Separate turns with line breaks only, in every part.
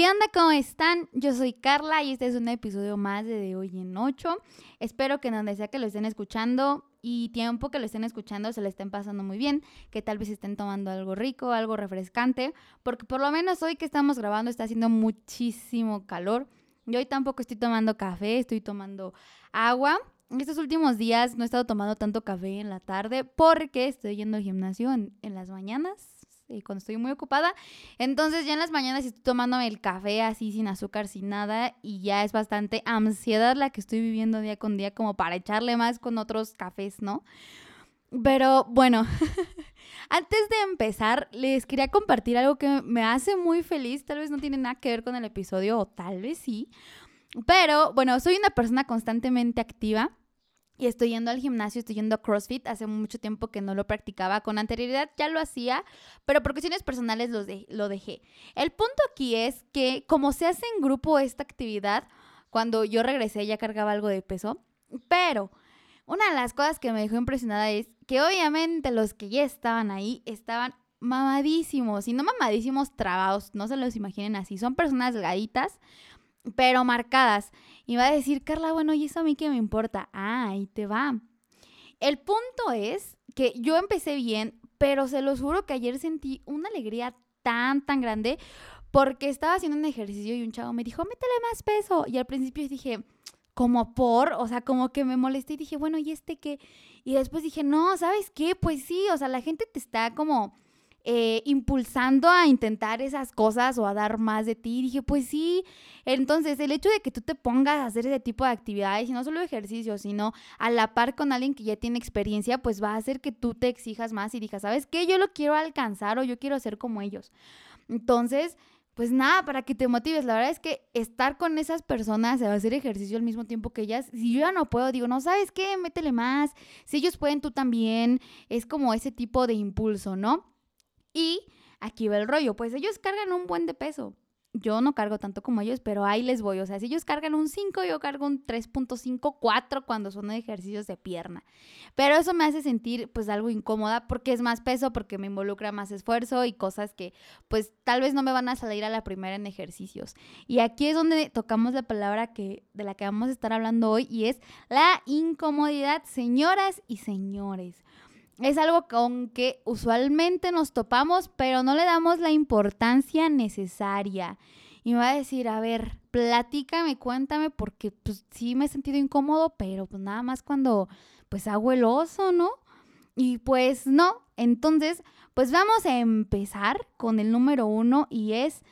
¿Qué onda? ¿Cómo están? Yo soy Carla y este es un episodio más de De Hoy en 8. Espero que donde sea que lo estén escuchando y tiempo que lo estén escuchando se le estén pasando muy bien, que tal vez estén tomando algo rico, algo refrescante, porque por lo menos hoy que estamos grabando está haciendo muchísimo calor. Yo hoy tampoco estoy tomando café, estoy tomando agua. Estos últimos días no he estado tomando tanto café en la tarde porque estoy yendo al gimnasio en las mañanas y cuando estoy muy ocupada. Entonces ya en las mañanas estoy tomándome el café así sin azúcar, sin nada y ya es bastante ansiedad la que estoy viviendo día con día como para echarle más con otros cafés, ¿no? Pero bueno, antes de empezar, les quería compartir algo que me hace muy feliz. Tal vez no tiene nada que ver con el episodio o tal vez sí. Pero bueno, soy una persona constantemente activa y estoy yendo al gimnasio, estoy yendo a CrossFit. Hace mucho tiempo que no lo practicaba. Con anterioridad ya lo hacía, pero por cuestiones personales lo, dejé. El punto aquí es que como se hace en grupo esta actividad, cuando yo regresé ya cargaba algo de peso, pero una de las cosas que me dejó impresionada es que obviamente los que ya estaban ahí estaban mamadísimos, y no mamadísimos trabados, no se los imaginen así, son personas delgaditas, pero marcadas. Y va a decir, Carla, bueno, ¿y eso a mí qué me importa? Ah, ahí te va. El punto es que yo empecé bien, pero se los juro que ayer sentí una alegría tan, tan grande porque estaba haciendo un ejercicio y un chavo me dijo, métele más peso. Y al principio dije, como por, o sea, como que me molesté y dije, bueno, ¿y este qué? Y después dije, no, ¿sabes qué? Pues sí, o sea, la gente te está como eh, impulsando a intentar esas cosas o a dar más de ti. Y dije, pues sí. Entonces, el hecho de que tú te pongas a hacer ese tipo de actividades, y no solo ejercicio, sino a la par con alguien que ya tiene experiencia, pues va a hacer que tú te exijas más y digas, ¿sabes qué? Yo lo quiero alcanzar o yo quiero ser como ellos. Entonces, pues nada, para que te motives. La verdad es que estar con esas personas, hacer ejercicio al mismo tiempo que ellas, si yo ya no puedo, digo, no, ¿sabes qué? Métele más. Si ellos pueden, tú también. Es como ese tipo de impulso, ¿no? Y aquí va el rollo, pues ellos cargan un buen de peso. Yo no cargo tanto como ellos, pero ahí les voy. O sea, si ellos cargan un 5, yo cargo un 3.5, 4 cuando son ejercicios de pierna. Pero eso me hace sentir pues algo incómoda porque es más peso, porque me involucra más esfuerzo y cosas que pues tal vez no me van a salir a la primera en ejercicios. Y aquí es donde tocamos la palabra que, de la que vamos a estar hablando hoy y es la incomodidad, señoras y señores es algo con que usualmente nos topamos, pero no le damos la importancia necesaria. Y me va a decir, a ver, platícame, cuéntame, porque pues sí me he sentido incómodo, pero pues nada más cuando pues hago el oso, ¿no? Y pues no, entonces pues vamos a empezar con el número uno y es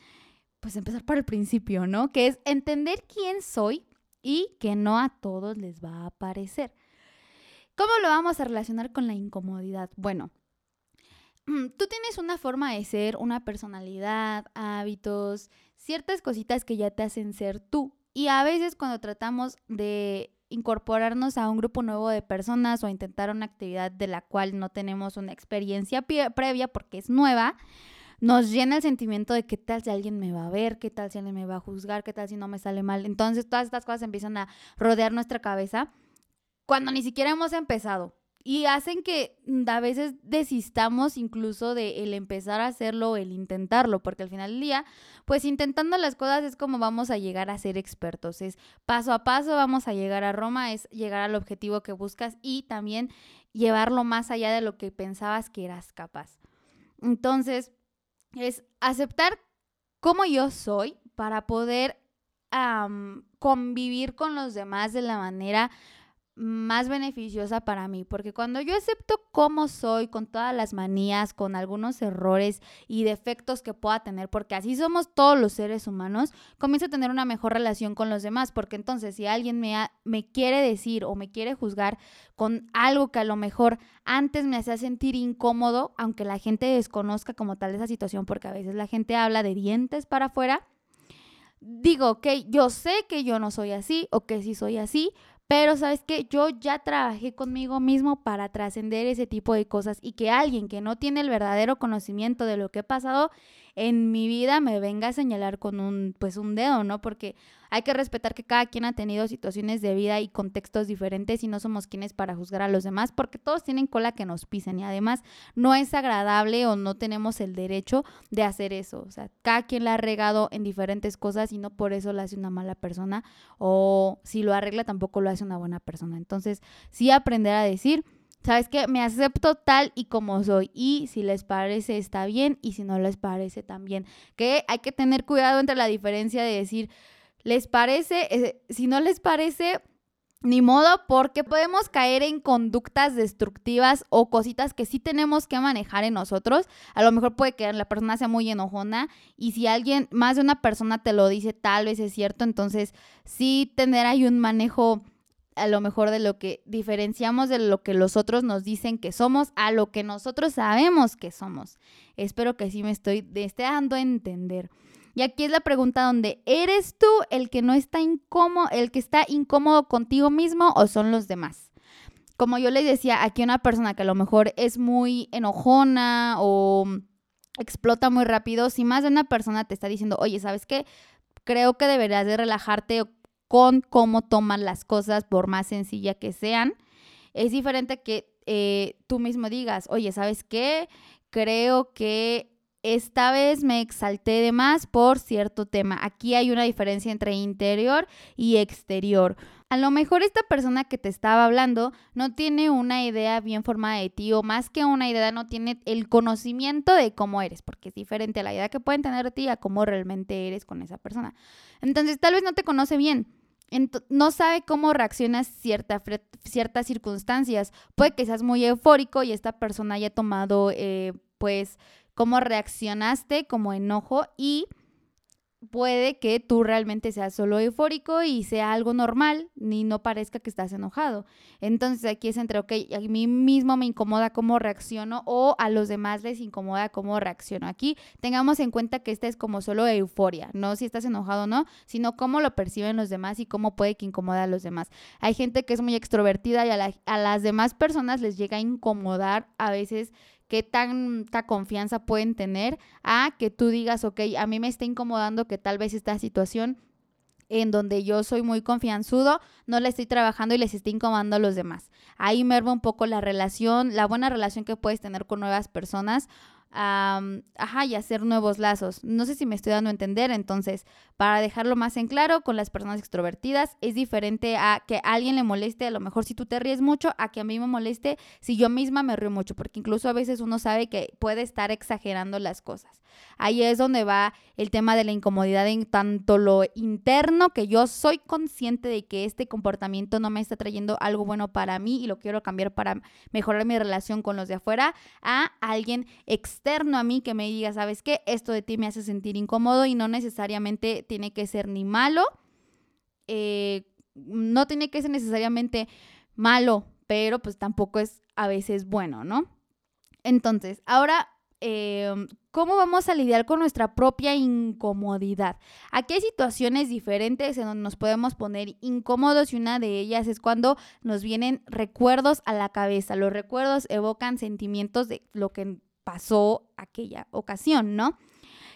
pues empezar por el principio, ¿no? Que es entender quién soy y que no a todos les va a parecer. ¿Cómo lo vamos a relacionar con la incomodidad? Bueno, tú tienes una forma de ser, una personalidad, hábitos, ciertas cositas que ya te hacen ser tú. Y a veces cuando tratamos de incorporarnos a un grupo nuevo de personas o intentar una actividad de la cual no tenemos una experiencia previa porque es nueva, nos llena el sentimiento de qué tal si alguien me va a ver, qué tal si alguien me va a juzgar, qué tal si no me sale mal. Entonces todas estas cosas empiezan a rodear nuestra cabeza cuando ni siquiera hemos empezado. Y hacen que a veces desistamos incluso de el empezar a hacerlo el intentarlo, porque al final del día, pues intentando las cosas es como vamos a llegar a ser expertos. Es paso a paso vamos a llegar a Roma, es llegar al objetivo que buscas y también llevarlo más allá de lo que pensabas que eras capaz. Entonces, es aceptar cómo yo soy para poder convivir con los demás de la manera más beneficiosa para mí, porque cuando yo acepto cómo soy, con todas las manías, con algunos errores y defectos que pueda tener, porque así somos todos los seres humanos, comienzo a tener una mejor relación con los demás, porque entonces si alguien me, me quiere decir o me quiere juzgar con algo que a lo mejor antes me hacía sentir incómodo, aunque la gente desconozca como tal esa situación, porque a veces la gente habla de dientes para afuera, digo, ok, yo sé que yo no soy así o que sí soy así, pero sabes que yo ya trabajé conmigo mismo para trascender ese tipo de cosas y que alguien que no tiene el verdadero conocimiento de lo que he pasado en mi vida me venga a señalar con un, pues un dedo, ¿no? Porque hay que respetar que cada quien ha tenido situaciones de vida y contextos diferentes y no somos quienes para juzgar a los demás, porque todos tienen cola que nos pisen y además no es agradable o no tenemos el derecho de hacer eso. O sea, cada quien la ha regado en diferentes cosas y no por eso la hace una mala persona o si lo arregla tampoco lo hace una buena persona. Entonces, sí aprender a decir ¿Sabes qué? Me acepto tal y como soy. Y si les parece, está bien. Y si no les parece, también. Que hay que tener cuidado entre la diferencia de decir, ¿les parece? Eh, si no les parece, ni modo, porque podemos caer en conductas destructivas o cositas que sí tenemos que manejar en nosotros. A lo mejor puede que la persona sea muy enojona y si alguien, más de una persona te lo dice, tal vez es cierto. Entonces, sí tener ahí un manejo a lo mejor de lo que diferenciamos de lo que los otros nos dicen que somos a lo que nosotros sabemos que somos. Espero que sí me estoy dando a entender. Y aquí es la pregunta donde ¿eres tú el que no está incómodo, el que está incómodo contigo mismo o son los demás? Como yo les decía, aquí una persona que a lo mejor es muy enojona o explota muy rápido, si más de una persona te está diciendo, oye, ¿sabes qué? Creo que deberías de relajarte o con cómo toman las cosas, por más sencilla que sean. Es diferente que eh, tú mismo digas, oye, ¿sabes qué? Creo que esta vez me exalté de más por cierto tema. Aquí hay una diferencia entre interior y exterior. A lo mejor esta persona que te estaba hablando no tiene una idea bien formada de ti o más que una idea no tiene el conocimiento de cómo eres, porque es diferente la idea que pueden tener de ti a cómo realmente eres con esa persona. Entonces tal vez no te conoce bien no sabe cómo reaccionas cierta, ciertas circunstancias. Puede que seas muy eufórico y esta persona haya tomado, eh, pues, cómo reaccionaste como enojo y puede que tú realmente seas solo eufórico y sea algo normal, ni no parezca que estás enojado. Entonces aquí es entre, ok, a mí mismo me incomoda cómo reacciono o a los demás les incomoda cómo reacciono. Aquí tengamos en cuenta que esta es como solo euforia, no si estás enojado o no, sino cómo lo perciben los demás y cómo puede que incomode a los demás. Hay gente que es muy extrovertida y a, a las demás personas les llega a incomodar a veces qué tanta confianza pueden tener a que tú digas, ok, a mí me está incomodando que tal vez esta situación en donde yo soy muy confianzudo, no la estoy trabajando y les estoy incomodando a los demás. Ahí merva un poco la relación, la buena relación que puedes tener con nuevas personas ajá, y hacer nuevos lazos. No sé si me estoy dando a entender, entonces, para dejarlo más en claro, con las personas extrovertidas es diferente a que a alguien le moleste, a lo mejor si tú te ríes mucho, a que a mí me moleste si yo misma me río mucho, porque incluso a veces uno sabe que puede estar exagerando las cosas. Ahí es donde va el tema de la incomodidad en tanto lo interno, que yo soy consciente de que este comportamiento no me está trayendo algo bueno para mí y lo quiero cambiar para mejorar mi relación con los de afuera, a alguien externo a mí que me diga, ¿sabes qué? Esto de ti me hace sentir incómodo y no necesariamente tiene que ser ni malo, eh, no tiene que ser necesariamente malo, pero pues tampoco es a veces bueno, ¿no? Entonces, ahora Em, cómo vamos a lidiar con nuestra propia incomodidad. Aquí hay situaciones diferentes en donde nos podemos poner incómodos y una de ellas es cuando nos vienen recuerdos a la cabeza. Los recuerdos evocan sentimientos de lo que pasó aquella ocasión, ¿no?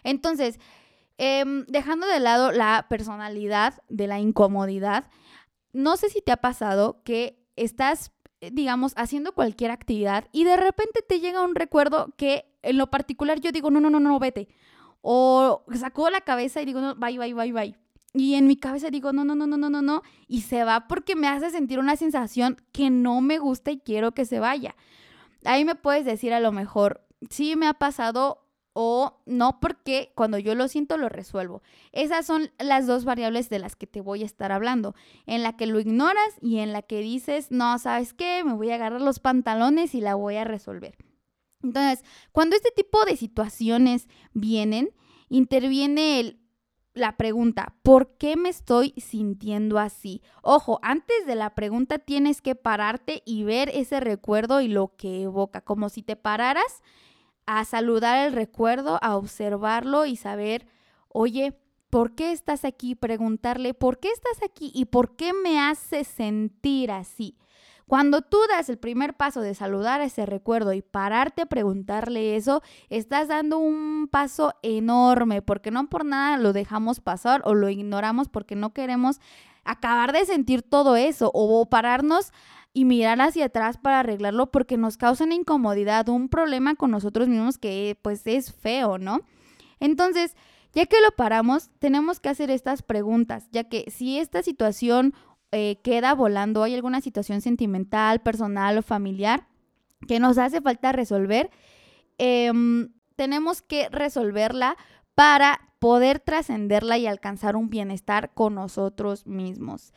Entonces, em, dejando de lado la personalidad de la incomodidad, no sé si te ha pasado que estás eh, digamos, haciendo cualquier actividad y de repente te llega un recuerdo que en lo particular yo digo, no, no, no, no, vete. O sacó la cabeza y digo, no, bye, bye, bye, bye. Y en mi cabeza digo, no, no, no, no, no, no, no. Y se va porque me hace sentir una sensación que no me gusta y quiero que se vaya. Ahí me puedes decir a lo mejor, sí me ha pasado o no porque cuando yo lo siento lo resuelvo. Esas son las dos variables de las que te voy a estar hablando, en la que lo ignoras y en la que dices, no, ¿sabes qué? Me voy a agarrar los pantalones y la voy a resolver. Entonces, cuando este tipo de situaciones vienen, interviene la pregunta, ¿por qué me estoy sintiendo así? Ojo, antes de la pregunta tienes que pararte y ver ese recuerdo y lo que evoca, como si te pararas a saludar el recuerdo, a observarlo y saber, oye, ¿por qué estás aquí? Preguntarle, ¿por qué estás aquí y por qué me hace sentir así? Cuando tú das el primer paso de saludar a ese recuerdo y pararte a preguntarle eso, estás dando un paso enorme porque no por nada lo dejamos pasar o lo ignoramos porque no queremos acabar de sentir todo eso o pararnos y mirar hacia atrás para arreglarlo porque nos causa una incomodidad, un problema con nosotros mismos que pues es feo, ¿no? Entonces, ya que lo paramos, tenemos que hacer estas preguntas, ya que si esta situación eh, queda volando, hay alguna situación sentimental, personal o familiar que nos hace falta resolver, em, tenemos que resolverla para poder trascenderla y alcanzar un bienestar con nosotros mismos.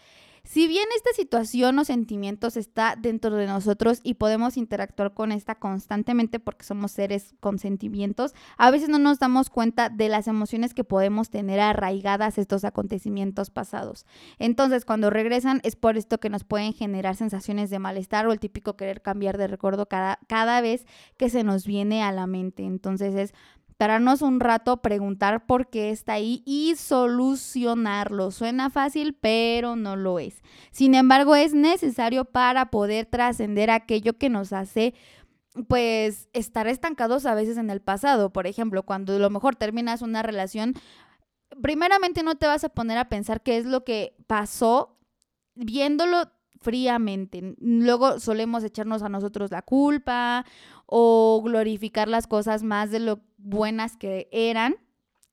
Si bien esta situación o sentimientos está dentro de nosotros y podemos interactuar con esta constantemente porque somos seres con sentimientos, a veces no nos damos cuenta de las emociones que podemos tener arraigadas estos acontecimientos pasados. Entonces, cuando regresan es por esto que nos pueden generar sensaciones de malestar o el típico querer cambiar de recuerdo cada, cada vez que se nos viene a la mente. Entonces es pararnos un rato, preguntar por qué está ahí y solucionarlo. Suena fácil, pero no lo es. Sin embargo, es necesario para poder trascender aquello que nos hace pues estar estancados a veces en el pasado. Por ejemplo, cuando a lo mejor terminas una relación, primeramente no te vas a poner a pensar qué es lo que pasó viéndolo fríamente. Luego solemos echarnos a nosotros la culpa o glorificar las cosas más de lo buenas que eran.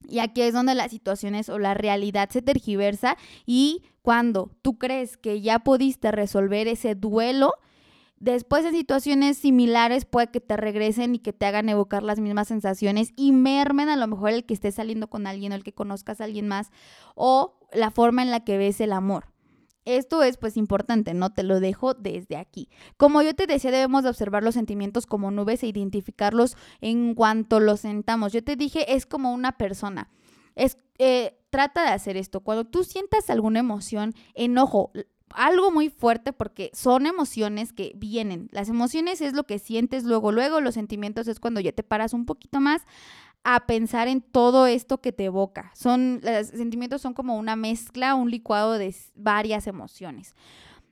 Y aquí es donde las situaciones o la realidad se tergiversa y cuando tú crees que ya pudiste resolver ese duelo, después en situaciones similares puede que te regresen y que te hagan evocar las mismas sensaciones y mermen a lo mejor el que estés saliendo con alguien o el que conozcas a alguien más o la forma en la que ves el amor. Esto es pues importante, no te lo dejo desde aquí. Como yo te decía, debemos de observar los sentimientos como nubes e identificarlos en cuanto los sentamos. Yo te dije, es como una persona. Es, eh, trata de hacer esto. Cuando tú sientas alguna emoción, enojo, algo muy fuerte porque son emociones que vienen. Las emociones es lo que sientes luego, luego los sentimientos es cuando ya te paras un poquito más a pensar en todo esto que te evoca. Son, los sentimientos son como una mezcla, un licuado de varias emociones.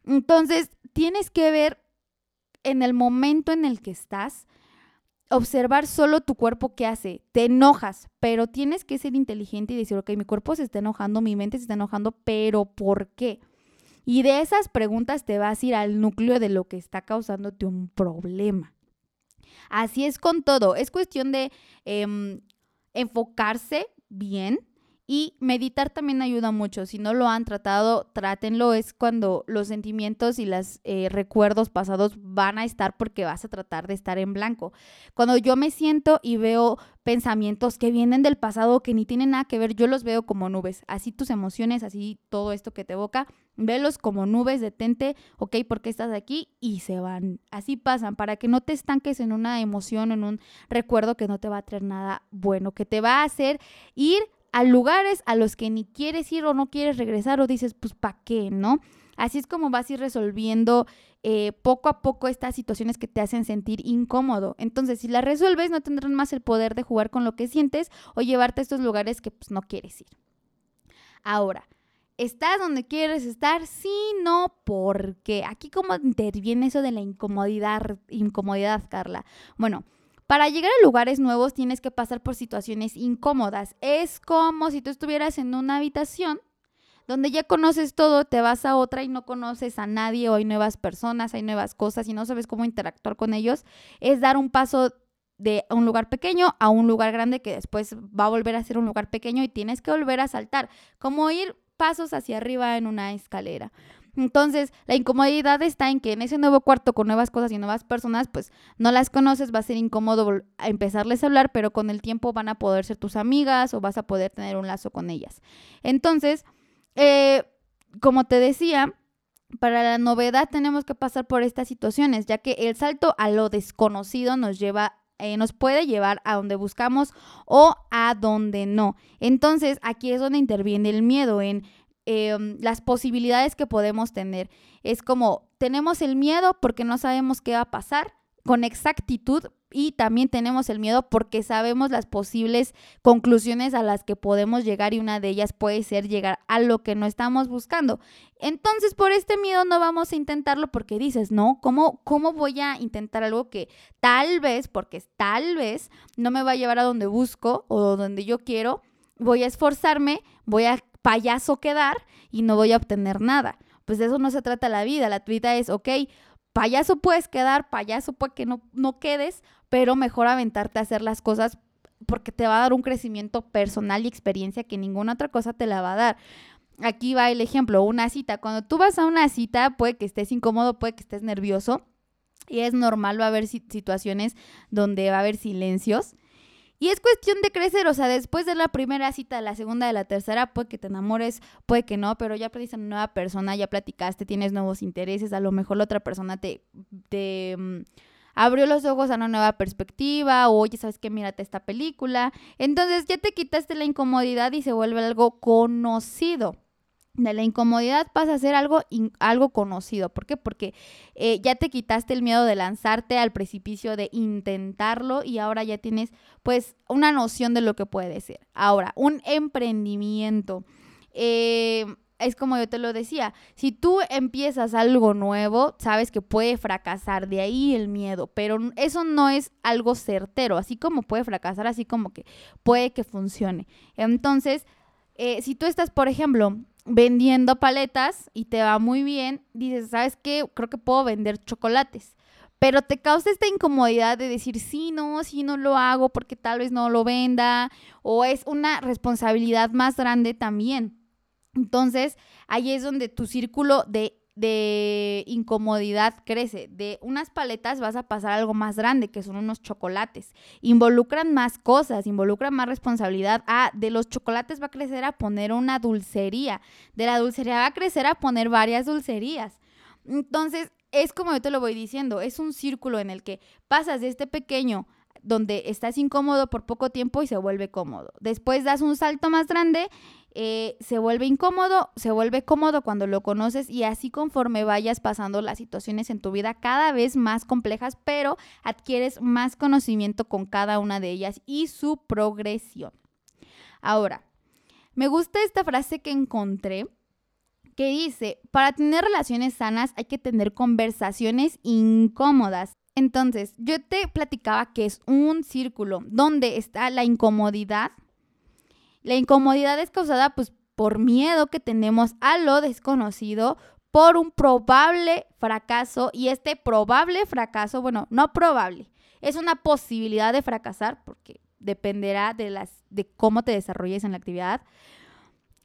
Entonces, tienes que ver en el momento en el que estás, observar solo tu cuerpo qué hace. Te enojas, pero tienes que ser inteligente y decir, ok, mi cuerpo se está enojando, mi mente se está enojando, pero ¿por qué? Y de esas preguntas te vas a ir al núcleo de lo que está causándote un problema. Así es con todo. Es cuestión de em, enfocarse bien y meditar también ayuda mucho. Si no lo han tratado, trátenlo. Es cuando los sentimientos y los eh, recuerdos pasados van a estar porque vas a tratar de estar en blanco. Cuando yo me siento y veo pensamientos que vienen del pasado que ni tienen nada que ver, yo los veo como nubes. Así tus emociones, así todo esto que te evoca, velos como nubes, detente, ok, ¿por qué estás aquí? Y se van. Así pasan, para que no te estanques en una emoción, en un recuerdo que no te va a traer nada bueno, que te va a hacer ir a lugares a los que ni quieres ir o no quieres regresar o dices, pues, ¿para qué? ¿No? Así es como vas a ir resolviendo eh, poco a poco estas situaciones que te hacen sentir incómodo. Entonces, si las resuelves, no tendrás más el poder de jugar con lo que sientes o llevarte a estos lugares que pues, no quieres ir. Ahora, ¿estás donde quieres estar? Sí, no, porque aquí como interviene eso de la incomodidad, incomodidad, Carla. Bueno, para llegar a lugares nuevos tienes que pasar por situaciones incómodas. Es como si tú estuvieras en una habitación donde ya conoces todo, te vas a otra y no conoces a nadie o hay nuevas personas, hay nuevas cosas y no sabes cómo interactuar con ellos. Es dar un paso de un lugar pequeño a un lugar grande que después va a volver a ser un lugar pequeño y tienes que volver a saltar, como ir pasos hacia arriba en una escalera. Entonces, la incomodidad está en que en ese nuevo cuarto con nuevas cosas y nuevas personas, pues no las conoces, va a ser incómodo empezarles a hablar, pero con el tiempo van a poder ser tus amigas o vas a poder tener un lazo con ellas. Entonces, eh, como te decía, para la novedad tenemos que pasar por estas situaciones, ya que el salto a lo desconocido nos lleva eh, nos puede llevar a donde buscamos o a donde no. Entonces, aquí es donde interviene el miedo en Em, las posibilidades que podemos tener. Es como, tenemos el miedo porque no sabemos qué va a pasar con exactitud, y también tenemos el miedo porque sabemos las posibles conclusiones a las que podemos llegar y una de ellas puede ser llegar a lo que no estamos buscando. Entonces, por este miedo no vamos a intentarlo porque dices, no, ¿cómo, cómo voy a intentar algo que tal vez, porque tal vez no me va a llevar a donde busco o donde yo quiero? Voy a esforzarme, voy a payaso quedar y no voy a obtener nada. Pues de eso no se trata la vida. La vida es, ok, payaso puedes quedar, payaso puede que no, no quedes, pero mejor aventarte a hacer las cosas porque te va a dar un crecimiento personal y experiencia que ninguna otra cosa te la va a dar. Aquí va el ejemplo, una cita. Cuando tú vas a una cita, puede que estés incómodo, puede que estés nervioso. Y es normal, va a haber situaciones donde va a haber silencios. Y es cuestión de crecer, o sea, después de la primera cita, la segunda, de la tercera, puede que te enamores, puede que no, pero ya aprendiste a una nueva persona, ya platicaste, tienes nuevos intereses, a lo mejor la otra persona te, te mm, abrió los ojos a una nueva perspectiva, o oye, ¿sabes qué? Mírate esta película. Entonces ya te quitaste la incomodidad y se vuelve algo conocido de la incomodidad pasa a ser algo, algo conocido. ¿Por qué? Porque eh, ya te quitaste el miedo de lanzarte al precipicio, de intentarlo y ahora ya tienes pues una noción de lo que puede ser. Ahora, un emprendimiento. Eh, es como yo te lo decía, si tú empiezas algo nuevo, sabes que puede fracasar, de ahí el miedo, pero eso no es algo certero, así como puede fracasar, así como que puede que funcione. Entonces, eh, si tú estás, por ejemplo, vendiendo paletas y te va muy bien, dices, ¿sabes qué? Creo que puedo vender chocolates. Pero te causa esta incomodidad de decir, sí, no, sí, no lo hago porque tal vez no lo venda. O es una responsabilidad más grande también. Entonces, ahí es donde tu círculo de de incomodidad crece. De unas paletas vas a pasar algo más grande, que son unos chocolates. Involucran más cosas, involucran más responsabilidad. Ah, de los chocolates va a crecer a poner una dulcería. De la dulcería va a crecer a poner varias dulcerías. Entonces, es como yo te lo voy diciendo, es un círculo en el que pasas de este pequeño donde estás incómodo por poco tiempo y se vuelve cómodo. Después das un salto más grande eh, se vuelve incómodo, se vuelve cómodo cuando lo conoces y así conforme vayas pasando las situaciones en tu vida cada vez más complejas, pero adquieres más conocimiento con cada una de ellas y su progresión. Ahora, me gusta esta frase que encontré que dice, para tener relaciones sanas hay que tener conversaciones incómodas. Entonces, yo te platicaba que es un círculo donde está la incomodidad, la incomodidad es causada pues por miedo que tenemos a lo desconocido, por un probable fracaso y este probable fracaso, bueno, no probable, es una posibilidad de fracasar porque dependerá de las de cómo te desarrolles en la actividad.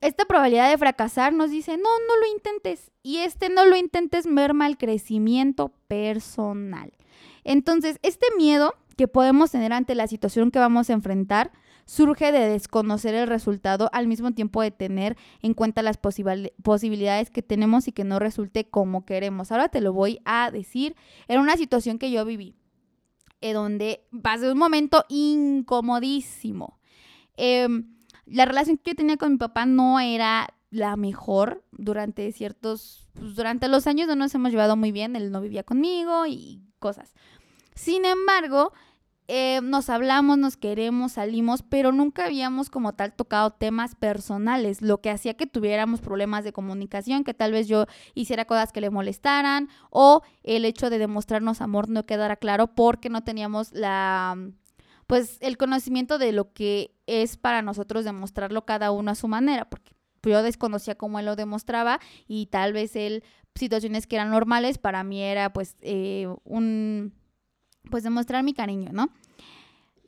Esta probabilidad de fracasar nos dice, "No, no lo intentes." Y este no lo intentes merma el crecimiento personal. Entonces, este miedo que podemos tener ante la situación que vamos a enfrentar surge de desconocer el resultado al mismo tiempo de tener en cuenta las posibilidades que tenemos y que no resulte como queremos. Ahora te lo voy a decir. Era una situación que yo viví, eh, donde pasé un momento incomodísimo. Em, la relación que yo tenía con mi papá no era la mejor durante ciertos, pues, durante los años no nos hemos llevado muy bien, él no vivía conmigo y cosas. Sin embargo, eh, nos hablamos, nos queremos, salimos, pero nunca habíamos como tal tocado temas personales, lo que hacía que tuviéramos problemas de comunicación, que tal vez yo hiciera cosas que le molestaran o el hecho de demostrarnos amor no quedara claro porque no teníamos la pues el conocimiento de lo que es para nosotros demostrarlo cada uno a su manera, porque yo desconocía cómo él lo demostraba y tal vez él situaciones que eran normales para mí era pues eh, un pues demostrar mi cariño, ¿no?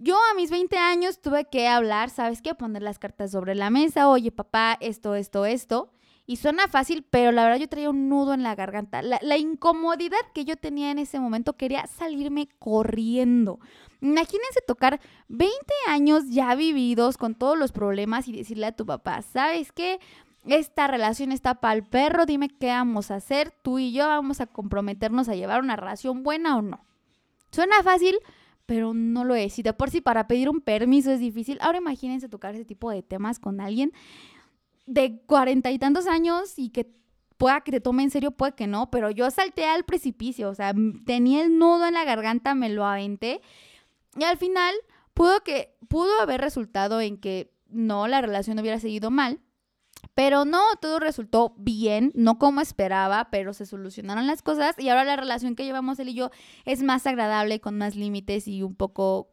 Yo a mis 20 años tuve que hablar, ¿sabes qué? Poner las cartas sobre la mesa, oye papá, esto, esto, esto. Y suena fácil, pero la verdad yo traía un nudo en la garganta. La, incomodidad que yo tenía en ese momento quería salirme corriendo. Imagínense tocar 20 años ya vividos con todos los problemas y decirle a tu papá, ¿sabes qué? Esta relación está para el perro, dime qué vamos a hacer, tú y yo vamos a comprometernos a llevar una relación buena o no. Suena fácil, pero no lo es. Y de por sí para pedir un permiso es difícil. Ahora imagínense tocar ese tipo de temas con alguien de cuarenta y tantos años y que pueda que te tome en serio, puede que no, pero yo salté al precipicio, o sea, tenía el nudo en la garganta, me lo aventé Y al final pudo que pudo haber resultado en que no la relación hubiera seguido mal, pero no, todo resultó bien, no como esperaba, pero se solucionaron las cosas y ahora la relación que llevamos él y yo es más agradable, con más límites y un poco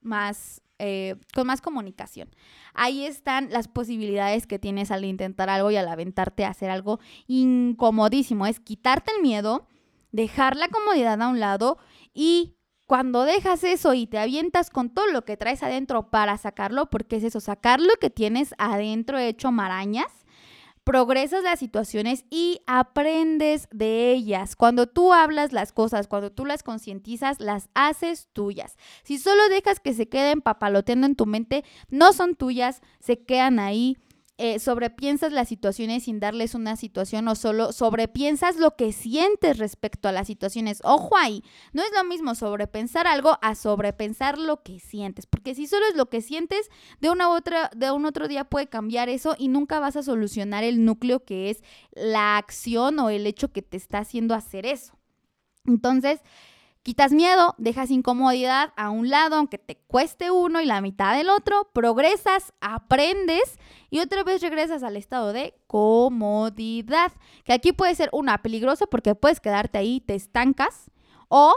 más, eh, con más comunicación. Ahí están las posibilidades que tienes al intentar algo y al aventarte a hacer algo incomodísimo. Es quitarte el miedo, dejar la comodidad a un lado y cuando dejas eso y te avientas con todo lo que traes adentro para sacarlo, porque es eso, sacar lo que tienes adentro hecho marañas, progresas las situaciones y aprendes de ellas. Cuando tú hablas las cosas, cuando tú las concientizas, las haces tuyas. Si solo dejas que se queden papaloteando en tu mente, no son tuyas, se quedan ahí eh, sobrepiensas las situaciones sin darles una situación o solo sobrepiensas lo que sientes respecto a las situaciones. Ojo ahí, no es lo mismo sobrepensar algo a sobrepensar lo que sientes, porque si solo es lo que sientes, de una u otra, de un otro día puede cambiar eso y nunca vas a solucionar el núcleo que es la acción o el hecho que te está haciendo hacer eso. Entonces, Quitas miedo, dejas incomodidad a un lado, aunque te cueste uno y la mitad del otro, progresas, aprendes y otra vez regresas al estado de comodidad, que aquí puede ser una peligrosa porque puedes quedarte ahí, te estancas o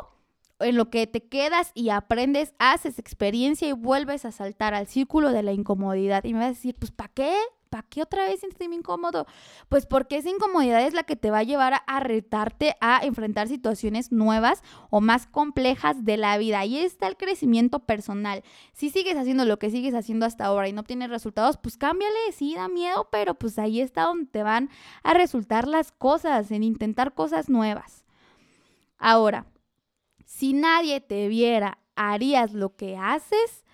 en lo que te quedas y aprendes, haces experiencia y vuelves a saltar al círculo de la incomodidad. Y me vas a decir, pues ¿para qué? ¿Para qué otra vez sentirme incómodo? Pues porque esa incomodidad es la que te va a llevar a, retarte a enfrentar situaciones nuevas o más complejas de la vida. Ahí está el crecimiento personal. Si sigues haciendo lo que sigues haciendo hasta ahora y no tienes resultados, pues cámbiale, sí da miedo, pero pues ahí está donde te van a resultar las cosas, en intentar cosas nuevas. Ahora, si nadie te viera, ¿harías lo que haces?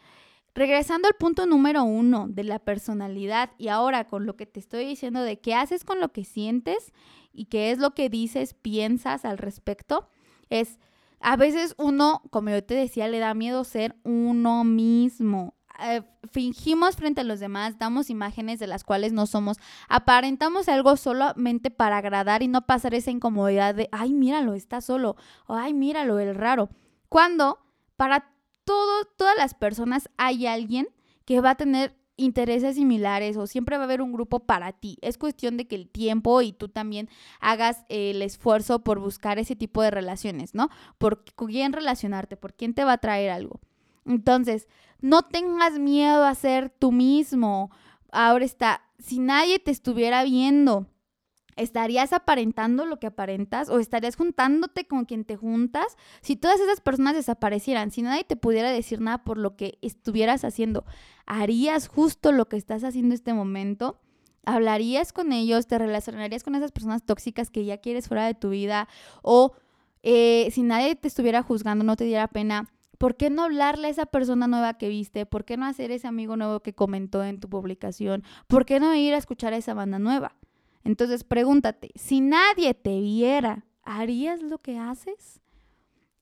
Regresando al punto número uno de la personalidad y ahora con lo que te estoy diciendo de qué haces con lo que sientes y qué es lo que dices, piensas al respecto, es a veces uno, como yo te decía, le da miedo ser uno mismo. Eh, fingimos frente a los demás, damos imágenes de las cuales no somos, aparentamos algo solamente para agradar y no pasar esa incomodidad de, ay, míralo, está solo, o ay, míralo, el raro. Cuando para todas las personas hay alguien que va a tener intereses similares o siempre va a haber un grupo para ti. Es cuestión de que el tiempo y tú también hagas el esfuerzo por buscar ese tipo de relaciones, ¿no? Por quién relacionarte, por quién te va a traer algo. Entonces, no tengas miedo a ser tú mismo. Ahora está, si nadie te estuviera viendo, ¿Estarías aparentando lo que aparentas o estarías juntándote con quien te juntas? Si todas esas personas desaparecieran, si nadie te pudiera decir nada por lo que estuvieras haciendo, ¿harías justo lo que estás haciendo en este momento? ¿Hablarías con ellos? ¿Te relacionarías con esas personas tóxicas que ya quieres fuera de tu vida? O eh, si nadie te estuviera juzgando, no te diera pena, ¿por qué no hablarle a esa persona nueva que viste? ¿Por qué no hacer ese amigo nuevo que comentó en tu publicación? ¿Por qué no ir a escuchar a esa banda nueva? Entonces pregúntate, si nadie te viera, ¿harías lo que haces?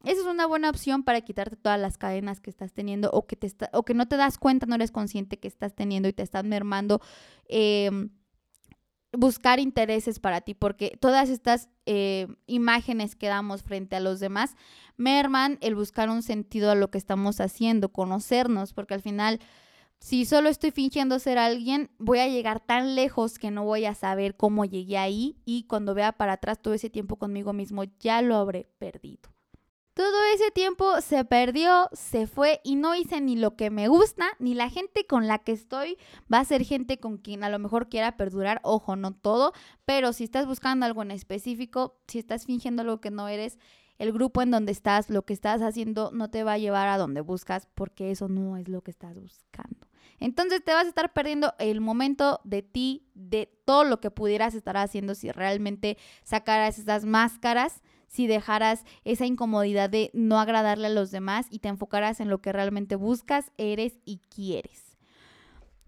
Esa es una buena opción para quitarte todas las cadenas que estás teniendo o que, te o que no te das cuenta, no eres consciente que estás teniendo y te están mermando. Em, buscar intereses para ti, porque todas estas eh, imágenes que damos frente a los demás merman el buscar un sentido a lo que estamos haciendo, conocernos, porque al final si solo estoy fingiendo ser alguien, voy a llegar tan lejos que no voy a saber cómo llegué ahí y cuando vea para atrás todo ese tiempo conmigo mismo ya lo habré perdido. Todo ese tiempo se perdió, se fue y no hice ni lo que me gusta, ni la gente con la que estoy va a ser gente con quien a lo mejor quiera perdurar. Ojo, no todo, pero si estás buscando algo en específico, si estás fingiendo algo que no eres, el grupo en donde estás, lo que estás haciendo no te va a llevar a donde buscas porque eso no es lo que estás buscando. Entonces te vas a estar perdiendo el momento de ti, de todo lo que pudieras estar haciendo si realmente sacaras esas máscaras, si dejaras esa incomodidad de no agradarle a los demás y te enfocaras en lo que realmente buscas, eres y quieres.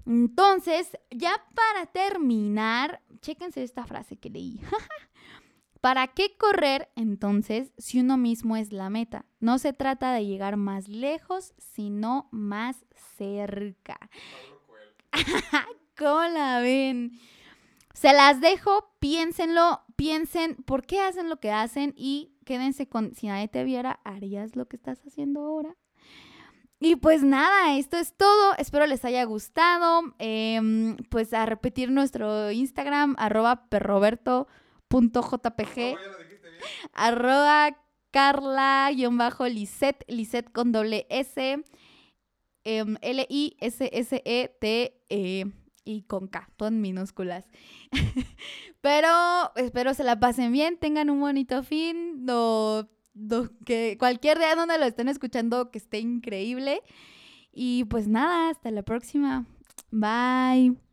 Entonces, ya para terminar, chéquense esta frase que leí. ¿Para qué correr entonces si uno mismo es la meta? No se trata de llegar más lejos, sino más cerca. ¿Cómo la ven? Se las dejo, piénsenlo, piensen por qué hacen lo que hacen y quédense con, si nadie te viera, ¿harías lo que estás haciendo ahora? Y pues nada, esto es todo. Espero les haya gustado. Em, pues a repetir nuestro Instagram, arroba perroberto.jpg. Arroba carla-lisset, lisset con doble S. Em, L-I-S-S-E-T e, y con K, todo en minúsculas. Pero espero se la pasen bien, tengan un bonito fin, no, que cualquier día donde lo estén escuchando que esté increíble. Y pues nada, hasta la próxima. Bye.